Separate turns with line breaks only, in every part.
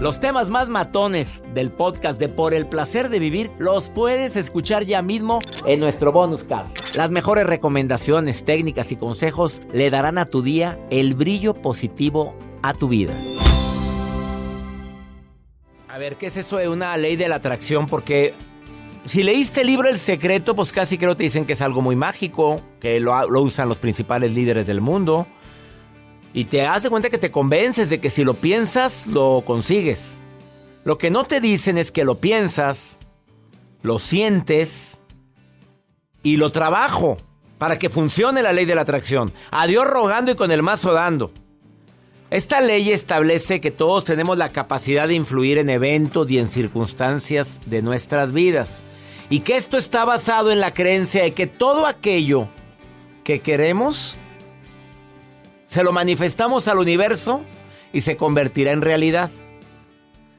Los temas más matones del podcast de Por el placer de vivir los puedes escuchar ya mismo en nuestro bonus cast. Las mejores recomendaciones, técnicas y consejos le darán a tu día el brillo positivo a tu vida. A ver, ¿qué es eso de una ley de la atracción? Porque si leíste el libro El Secreto, pues casi creo que te dicen que es algo muy mágico, que lo, lo usan los principales líderes del mundo. Y te das cuenta que te convences de que si lo piensas, lo consigues. Lo que no te dicen es que lo piensas, lo sientes y lo trabajo para que funcione la ley de la atracción. A Dios rogando y con el mazo dando. Esta ley establece que todos tenemos la capacidad de influir en eventos y en circunstancias de nuestras vidas. Y que esto está basado en la creencia de que todo aquello que queremos se lo manifestamos al universo y se convertirá en realidad.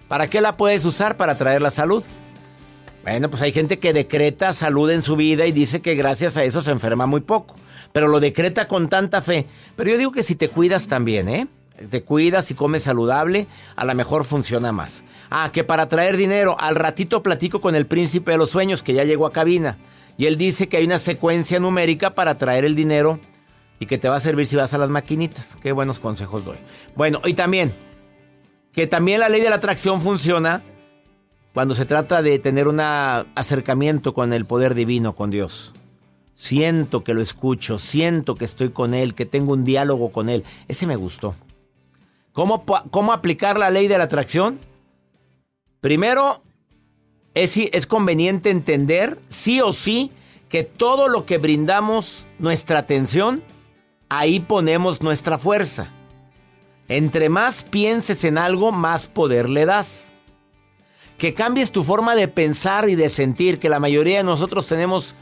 ¿Para qué la puedes usar? Para traer la salud. Bueno, pues hay gente que decreta salud en su vida y dice que gracias a eso se enferma muy poco. Pero lo decreta con tanta fe. Pero yo digo que si te cuidas también, ¿eh? Te cuidas y comes saludable, a lo mejor funciona más. Ah, que para traer dinero, al ratito platico con el príncipe de los sueños que ya llegó a cabina. Y él dice que hay una secuencia numérica para traer el dinero y que te va a servir si vas a las maquinitas. Qué buenos consejos doy. Bueno, y también, que también la ley de la atracción funciona cuando se trata de tener un acercamiento con el poder divino, con Dios. Siento que lo escucho, siento que estoy con Él, que tengo un diálogo con Él. Ese me gustó. ¿Cómo, cómo aplicar la ley de la atracción? Primero, es, es conveniente entender, sí o sí, que todo lo que brindamos nuestra atención ahí ponemos nuestra fuerza. Entre más pienses en algo, más poder le das. Que cambies tu forma de pensar y de sentir, que la mayoría de nosotros tenemos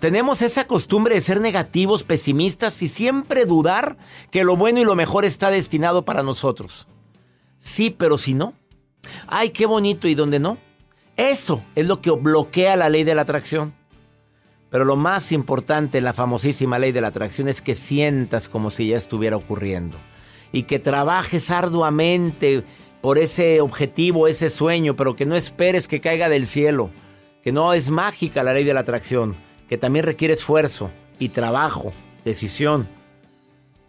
tenemos esa costumbre de ser negativos, pesimistas y siempre dudar que lo bueno y lo mejor está destinado para nosotros. Sí, pero si no. Ay, qué bonito y dónde no. Eso es lo que bloquea la ley de la atracción. Pero lo más importante, la famosísima ley de la atracción, es que sientas como si ya estuviera ocurriendo. Y que trabajes arduamente por ese objetivo, ese sueño, pero que no esperes que caiga del cielo. Que no es mágica la ley de la atracción, que también requiere esfuerzo y trabajo, decisión.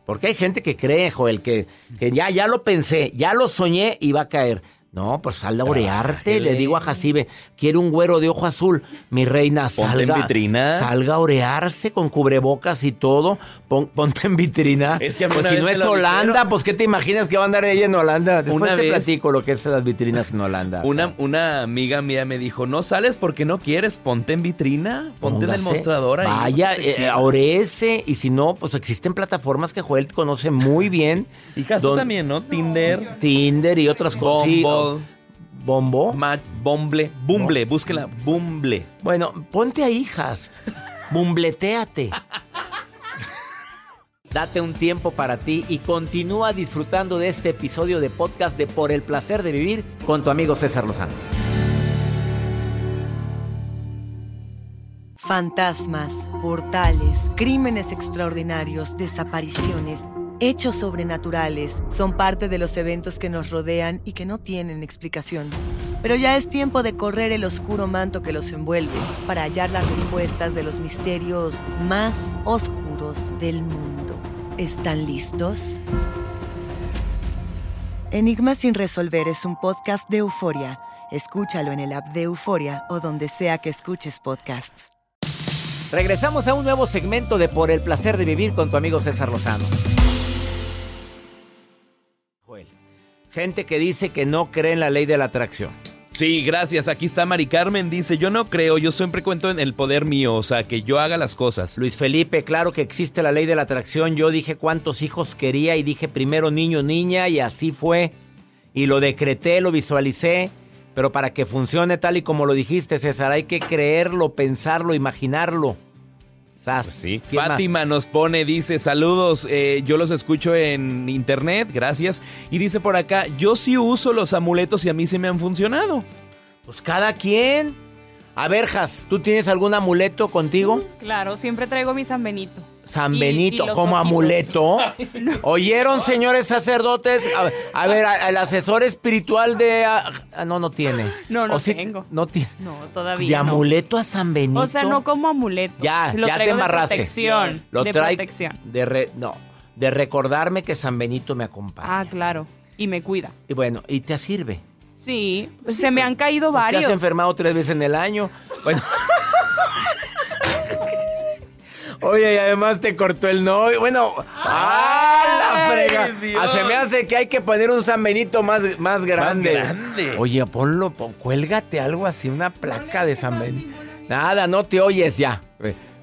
Porque hay gente que cree, Joel, que, que ya, ya lo pensé, ya lo soñé y va a caer. No, pues sal a orearte. Le digo a Jacibe, quiere un güero de ojo azul. Mi reina, salga. en vitrina. Salga a orearse con cubrebocas y todo. ponte en vitrina. Es que pues si no es Holanda, pues ¿qué te imaginas que va a andar ella en Holanda? Después te platico lo que es las vitrinas en Holanda.
Una, una amiga mía me dijo, no sales porque no quieres, ponte en vitrina, ponte en el mostrador ahí.
Vaya, eh, oreese. Y si no, pues existen plataformas que Joel conoce muy bien.
Y tú también, ¿no? Tinder.
Tinder y otras cosas. ¿Bombo?
bomble, bumble, búsquela, bumble.
Bueno, ponte a hijas. Bumbleteate. Date un tiempo para ti y continúa disfrutando de este episodio de podcast de Por el placer de vivir con tu amigo César Lozano.
Fantasmas, portales, crímenes extraordinarios, desapariciones Hechos sobrenaturales son parte de los eventos que nos rodean y que no tienen explicación. Pero ya es tiempo de correr el oscuro manto que los envuelve para hallar las respuestas de los misterios más oscuros del mundo. ¿Están listos? Enigma sin resolver es un podcast de euforia. Escúchalo en el app de Euforia o donde sea que escuches podcasts.
Regresamos a un nuevo segmento de Por el placer de vivir con tu amigo César Lozano. Gente que dice que no cree en la ley de la atracción.
Sí, gracias. Aquí está Mari Carmen. Dice, yo no creo, yo siempre cuento en el poder mío, o sea, que yo haga las cosas.
Luis Felipe, claro que existe la ley de la atracción. Yo dije cuántos hijos quería y dije primero niño, niña y así fue. Y lo decreté, lo visualicé. Pero para que funcione tal y como lo dijiste, César, hay que creerlo, pensarlo, imaginarlo.
Pues sí. Fátima nos pone, dice, saludos, eh, yo los escucho en internet, gracias. Y dice por acá, yo sí uso los amuletos y a mí se me han funcionado.
Pues cada quien. A ver, Jas, ¿tú tienes algún amuleto contigo?
Claro, siempre traigo mi San Benito.
San Benito, como amuleto. ¿Oyeron, señores sacerdotes? A, ver, el asesor espiritual de... Ah, no, no tiene.
No, no tengo.
no tiene.
No, todavía
¿De amuleto a San Benito?
O sea, no como amuleto.
Ya, ya te embarraste.
De protección.
Lo
de
protección. De no, de recordarme que San Benito me acompaña.
Ah, claro. Y me cuida.
Y bueno, ¿y te sirve?
Sí, se me han caído pues varios.
Te has enfermado tres veces en el año. Bueno. Oye, y además te cortó el novio. Bueno, ¡ah, la frega! Ah, se me hace que hay que poner un San Benito más, más grande.
Más grande.
Oye, ponlo, cuélgate algo así, una placa de San Benito. Nada, no te oyes ya.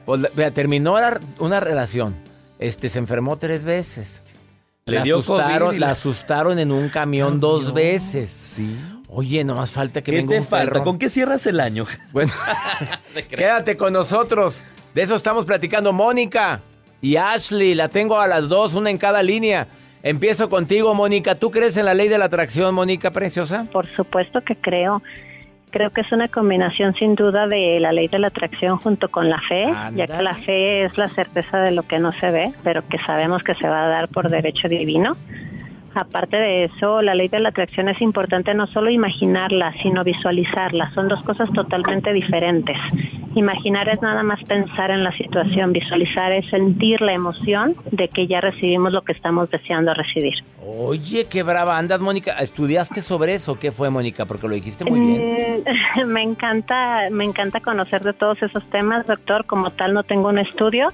Pues, terminó una relación. Este, se enfermó tres veces. Le la, asustaron, la... asustaron en un camión dos veces.
Sí.
Oye, no más falta que
¿Qué
venga
te falta? ¿Con qué cierras el año?
Bueno, quédate con nosotros. De eso estamos platicando. Mónica y Ashley, la tengo a las dos, una en cada línea. Empiezo contigo, Mónica. ¿Tú crees en la ley de la atracción, Mónica Preciosa?
Por supuesto que creo. Creo que es una combinación sin duda de la ley de la atracción junto con la fe, ya que la fe es la certeza de lo que no se ve, pero que sabemos que se va a dar por derecho divino. Aparte de eso, la ley de la atracción es importante no solo imaginarla, sino visualizarla. Son dos cosas totalmente diferentes. Imaginar es nada más pensar en la situación, visualizar es sentir la emoción de que ya recibimos lo que estamos deseando recibir.
Oye, qué brava andas, Mónica. ¿Estudiaste sobre eso? ¿Qué fue, Mónica? Porque lo dijiste muy bien.
Mm, me encanta, me encanta conocer de todos esos temas, doctor. Como tal, no tengo un estudio,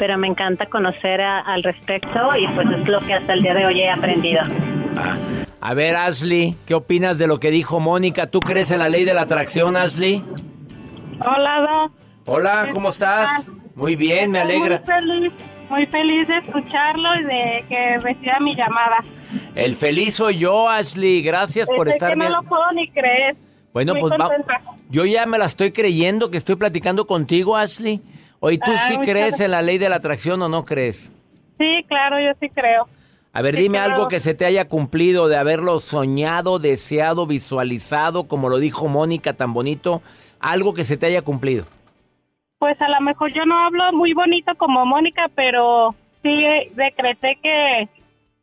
pero me encanta conocer al respecto y pues es lo que hasta el día de hoy he aprendido.
Ah. A ver, Ashley, ¿qué opinas de lo que dijo Mónica? ¿Tú crees en la ley de la atracción, Ashley?
Hola, Doc.
Hola, ¿cómo estás? Muy bien, me alegra.
Muy feliz, muy feliz de escucharlo y de que reciba mi llamada.
El feliz soy yo, Ashley. Gracias por estar
que no lo puedo ni creer.
Bueno, pues yo ya me la estoy creyendo que estoy platicando contigo, Ashley. Oye, ¿tú sí crees en la ley de la atracción o no crees?
Sí, claro, yo sí creo.
A ver, dime algo que se te haya cumplido de haberlo soñado, deseado, visualizado, como lo dijo Mónica tan bonito, algo que se te haya cumplido.
Pues a lo mejor yo no hablo muy bonito como Mónica, pero sí decreté que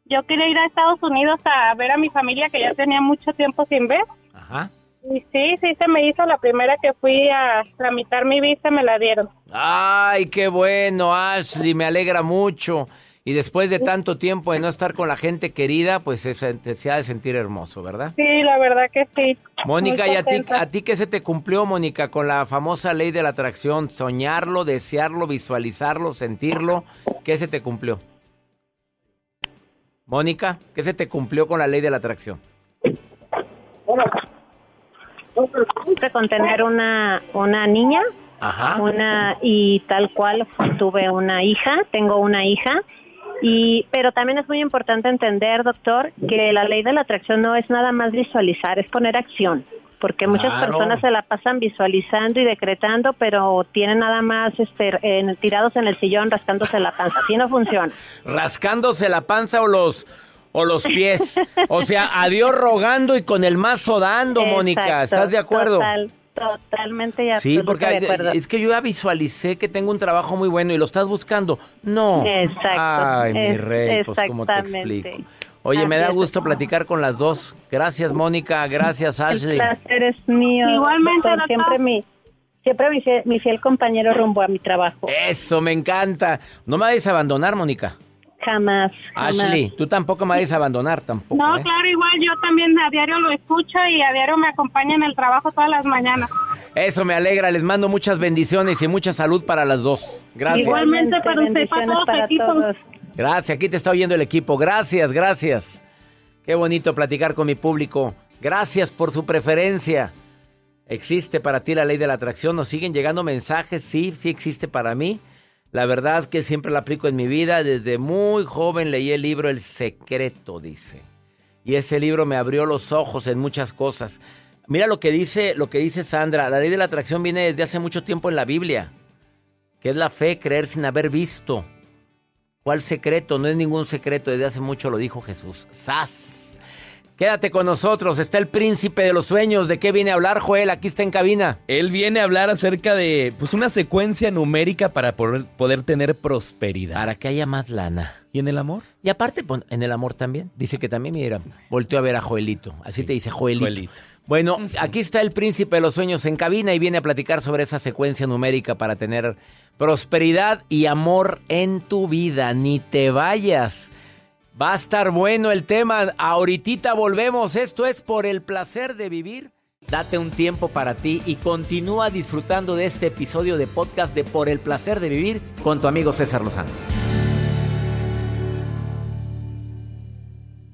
yo quería ir a Estados Unidos a ver a mi familia que ya tenía mucho tiempo sin ver. Ajá. Y sí, sí se me hizo la primera que fui a tramitar mi visa, me la dieron.
Ay, qué bueno, Ashley, me alegra mucho. Y después de tanto tiempo de no estar con la gente querida, pues se, se ha de sentir hermoso, ¿verdad?
Sí, la verdad que sí.
Mónica, ¿y a ti, a ti qué se te cumplió, Mónica, con la famosa ley de la atracción? Soñarlo, desearlo, visualizarlo, sentirlo. ¿Qué se te cumplió? Mónica, ¿qué se te cumplió con la ley de la atracción?
Con tener una, una niña, una y tal cual tuve una hija, tengo una hija. Y, pero también es muy importante entender, doctor, que la ley de la atracción no es nada más visualizar, es poner acción porque muchas personas se la pasan visualizando y decretando, pero tienen nada más este, tirados en el sillón rascándose la panza. Así no funciona.
Rascándose la panza o los o los pies. O sea, a Dios rogando y con el mazo dando, Mónica. ¿Estás de acuerdo?
totalmente y
Sí, porque es que yo ya visualicé que tengo un trabajo muy bueno y lo estás buscando. No.
Exacto.
Ay, mi rey, pues cómo te explico. Oye, me da gusto platicar con las dos. Gracias, Mónica. Gracias, Ashley.
El placer es mío.
Igualmente,
siempre mi siempre mi fiel, mi fiel compañero rumbo a mi trabajo.
Eso, me encanta. No me vayas a abandonar, Mónica.
Jamás,
Ashley, tú tampoco me vayas a abandonar tampoco.
No,
¿eh?
claro, igual yo también a diario lo escucho y a diario me acompaña en el trabajo todas las mañanas.
Eso me alegra, les mando muchas bendiciones y mucha salud para las dos. Gracias.
Igualmente para usted, para todos para Todos.
Gracias, aquí te está oyendo el equipo. Gracias, gracias. Qué bonito platicar con mi público. Gracias por su preferencia. ¿Existe para ti la ley de la atracción? ¿Nos siguen llegando mensajes? Sí, sí existe para mí. La verdad es que siempre la aplico en mi vida. Desde muy joven leí el libro El Secreto, dice. Y ese libro me abrió los ojos en muchas cosas. Mira lo que dice, lo que dice Sandra. La ley de la atracción viene desde hace mucho tiempo en la Biblia. Que es la fe, creer sin haber visto. ¿Cuál secreto? No es ningún secreto. Desde hace mucho lo dijo Jesús. ¡Sas! Quédate con nosotros, está el príncipe de los sueños. ¿De qué viene a hablar, Joel? Aquí está en cabina.
Él viene a hablar acerca de pues, una secuencia numérica para poder, poder tener prosperidad.
Para que haya más lana.
¿Y en el amor?
Y aparte, pues, en el amor también. Dice que también, mira, volteó a ver a Joelito. Así te dice Joelito. Joelito. Bueno, aquí está el príncipe de los sueños en cabina y viene a platicar sobre esa secuencia numérica para tener prosperidad y amor en tu vida. Ni te vayas. Va a estar bueno el tema. Ahorita volvemos. Esto es por el placer de vivir. Date un tiempo para ti y continúa disfrutando de este episodio de podcast de Por el placer de vivir con tu amigo César Lozano.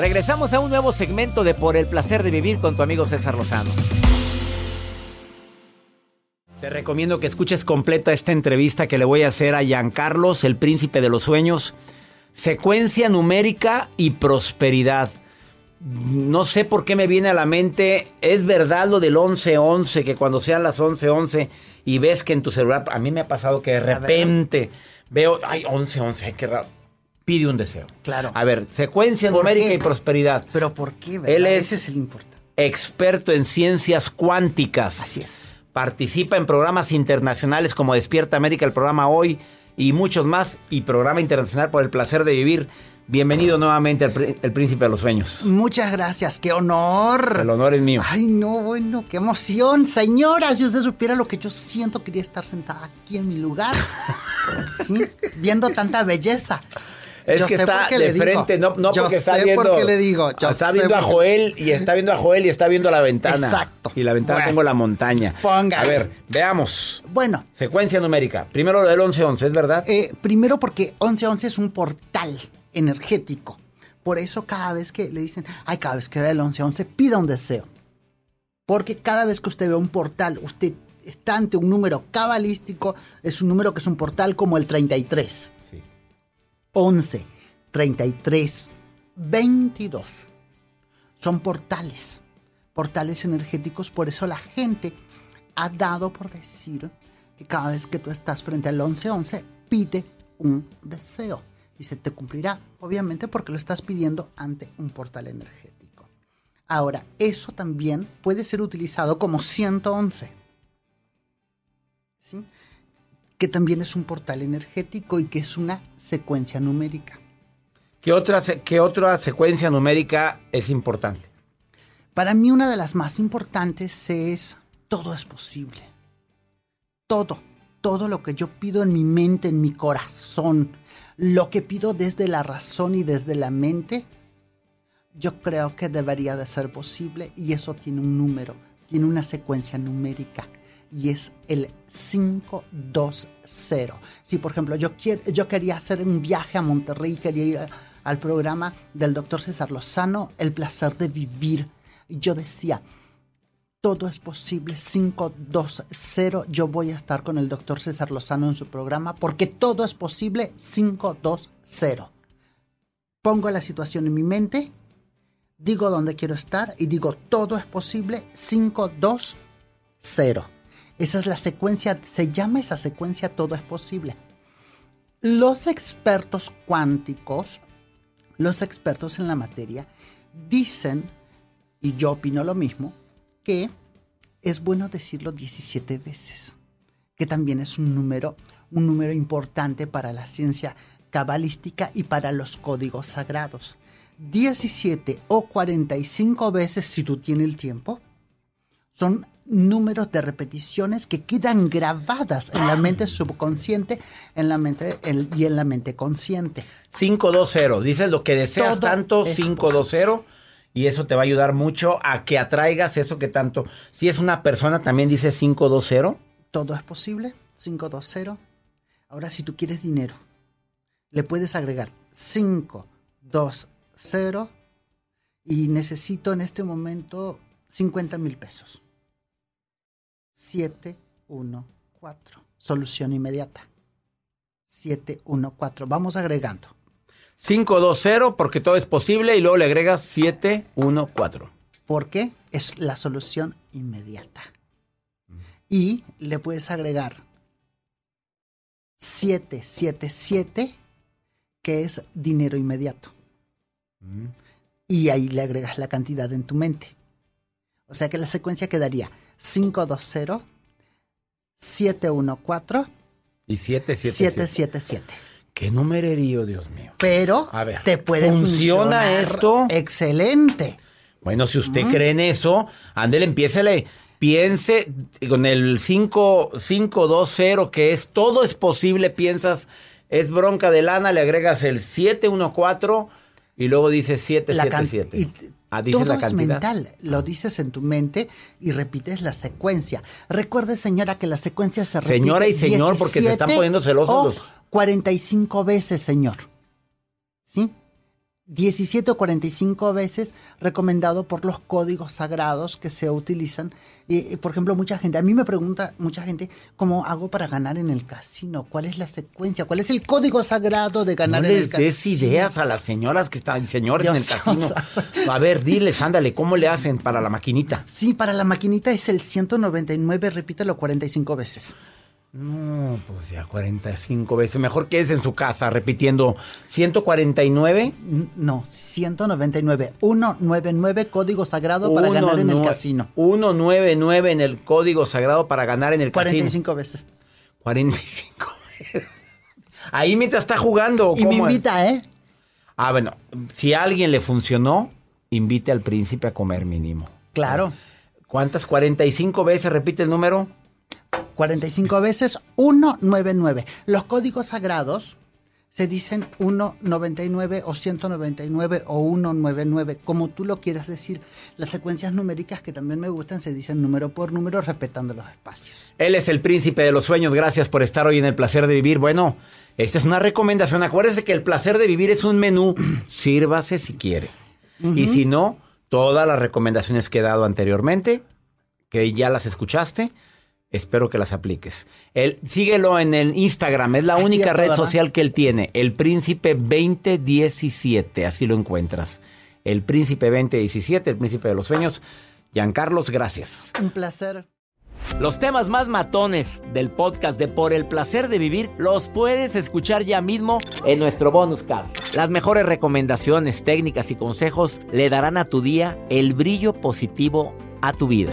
Regresamos a un nuevo segmento de Por el placer de vivir con tu amigo César Lozano. Te recomiendo que escuches completa esta entrevista que le voy a hacer a Giancarlos, el príncipe de los sueños. Secuencia numérica y prosperidad. No sé por qué me viene a la mente, es verdad lo del 1111, que cuando sean las 1111 y ves que en tu celular, a mí me ha pasado que de repente veo, ay, 1111, qué raro pide un deseo.
Claro.
A ver, secuencia numérica y prosperidad.
Pero ¿por qué? ¿verdad?
Él es
Ese es el importante.
experto en ciencias cuánticas.
Así es.
Participa en programas internacionales como Despierta América, el programa Hoy y muchos más, y programa internacional por el placer de vivir. Bienvenido nuevamente al pr- el príncipe de los sueños.
Muchas gracias, qué honor.
El honor es mío.
Ay, no, bueno, qué emoción. Señora, si usted supiera lo que yo siento, quería estar sentada aquí en mi lugar. sí, viendo tanta belleza.
Es
Yo
que está de
digo.
frente, no, no
Yo
porque está viendo.
por qué le digo. Yo
está viendo a Joel y está viendo a Joel y está viendo la ventana.
Exacto.
Y la ventana
Bueno.
tengo la montaña.
Póngale.
A ver, veamos.
Bueno,
Secuencia numérica. Primero lo del 1111, ¿es verdad?
eh, primero porque 1111 es un portal energético. Por eso cada vez que le dicen, ay, cada vez que ve el 1111, pida un deseo. Porque cada vez que usted ve un portal, usted está ante un número cabalístico, es un número que es un portal como el 33.
Sí.
11, 33, 22. Son portales, portales energéticos, por eso la gente ha dado por decir que cada vez que tú estás frente al 1111, pide un deseo y se te cumplirá, obviamente porque lo estás pidiendo ante un portal energético. Ahora, eso también puede ser utilizado como 111. ¿Sí? Que también es un portal energético y que es una secuencia numérica.
¿Qué otra, qué otra secuencia numérica es importante?
Para mí una de las más importantes es todo es posible. Todo, todo lo que yo pido en mi mente, en mi corazón, lo que pido desde la razón y desde la mente, yo creo que debería de ser posible y eso tiene un número, tiene una secuencia numérica y es el 520. Si por ejemplo yo, quiero, yo quería hacer un viaje a Monterrey, quería ir al programa del doctor César Lozano, El placer de vivir, yo decía, todo es posible, 520, yo voy a estar con el doctor César Lozano en su programa, porque todo es posible, 520. Pongo la situación en mi mente, digo dónde quiero estar y digo todo es posible, 520. Esa es la secuencia, se llama esa secuencia todo es posible. Los expertos cuánticos, los expertos en la materia, dicen, y yo opino lo mismo, que es bueno decirlo 17 veces, que también es un número, un número importante para la ciencia cabalística y para los códigos sagrados. 17 o 45 veces si tú tienes el tiempo, son números de repeticiones que quedan grabadas en la mente subconsciente en la mente, el- y en la mente consciente.
520. Dices lo que deseas
Todo
tanto,
es
520. y eso te va a ayudar mucho a que atraigas eso que tanto. Si es una persona, también dice 520.
Todo es posible, 520. Ahora, si tú quieres dinero, le puedes agregar 520 y necesito en este momento 50 mil pesos. 714. Solución inmediata. 714. Vamos agregando.
520 porque todo es posible y luego le agregas 714.
Porque es la solución inmediata. Y le puedes agregar 777 que es dinero inmediato. Y ahí le agregas la cantidad en tu mente. O sea que la secuencia quedaría 520 714
y 777.
777.
Qué numererío, Dios mío.
Pero
A ver,
te puede
¿funciona
funcionar
esto?
Excelente.
Bueno, si usted cree en eso, ándele, empiécele. Piense con el 5, 520, que es todo es posible, piensas, es bronca de lana, le agregas el 714 y luego
can-
777.
y
Ah, dices
todo
la
es mental. Lo dices en tu mente y repites la secuencia. Recuerde, señora, que la secuencia se repite
Señora y señor, porque se están
17
poniendo celosos
o
los-
45 veces, señor. ¿Sí? 17 o 45 veces recomendado por los códigos sagrados que se utilizan. Y, y, por ejemplo, mucha gente, a mí me pregunta mucha gente, ¿cómo hago para ganar en el casino? ¿Cuál es la secuencia? ¿Cuál es el código sagrado de
No
ganar en el
les
casino?
des ideas a las señoras que están, señores en el casino. A ver, diles, ándale, ¿cómo le hacen para la maquinita?
Sí, para la maquinita es el 199, repítelo 45 veces.
No, pues ya 45 veces. Mejor que es en su casa repitiendo 149.
N- No, 199. 199, código sagrado para ganar en el casino.
199 en el código sagrado para ganar en el casino.
45 veces.
45 veces. Ahí mientras está jugando.
Y me invita, ¿eh?
Ah, bueno, si a alguien le funcionó, invite al príncipe a comer mínimo.
Claro.
¿Cuántas? 45 veces repite el número.
45 veces 199. Los códigos sagrados se dicen 199 o 199 o 199, como tú lo quieras decir. Las secuencias numéricas que también me gustan se dicen número por número, respetando los espacios.
Él es el príncipe de los sueños. Gracias por estar hoy en el placer de vivir. Bueno, esta es una recomendación. Acuérdese que el placer de vivir es un menú. Sírvase si quiere. Y si no, todas las recomendaciones que he dado anteriormente, que ya las escuchaste, espero que las apliques. Él, síguelo en el Instagram. Es la única red
¿verdad?
social que él tiene. El príncipe 2017. Así lo encuentras. El príncipe 2017, el príncipe de los sueños. Giancarlos, gracias.
Un placer.
Los temas más matones del podcast de Por el placer de vivir los puedes escuchar ya mismo en nuestro bonus cast. Las mejores recomendaciones, técnicas y consejos le darán a tu día el brillo positivo a tu vida.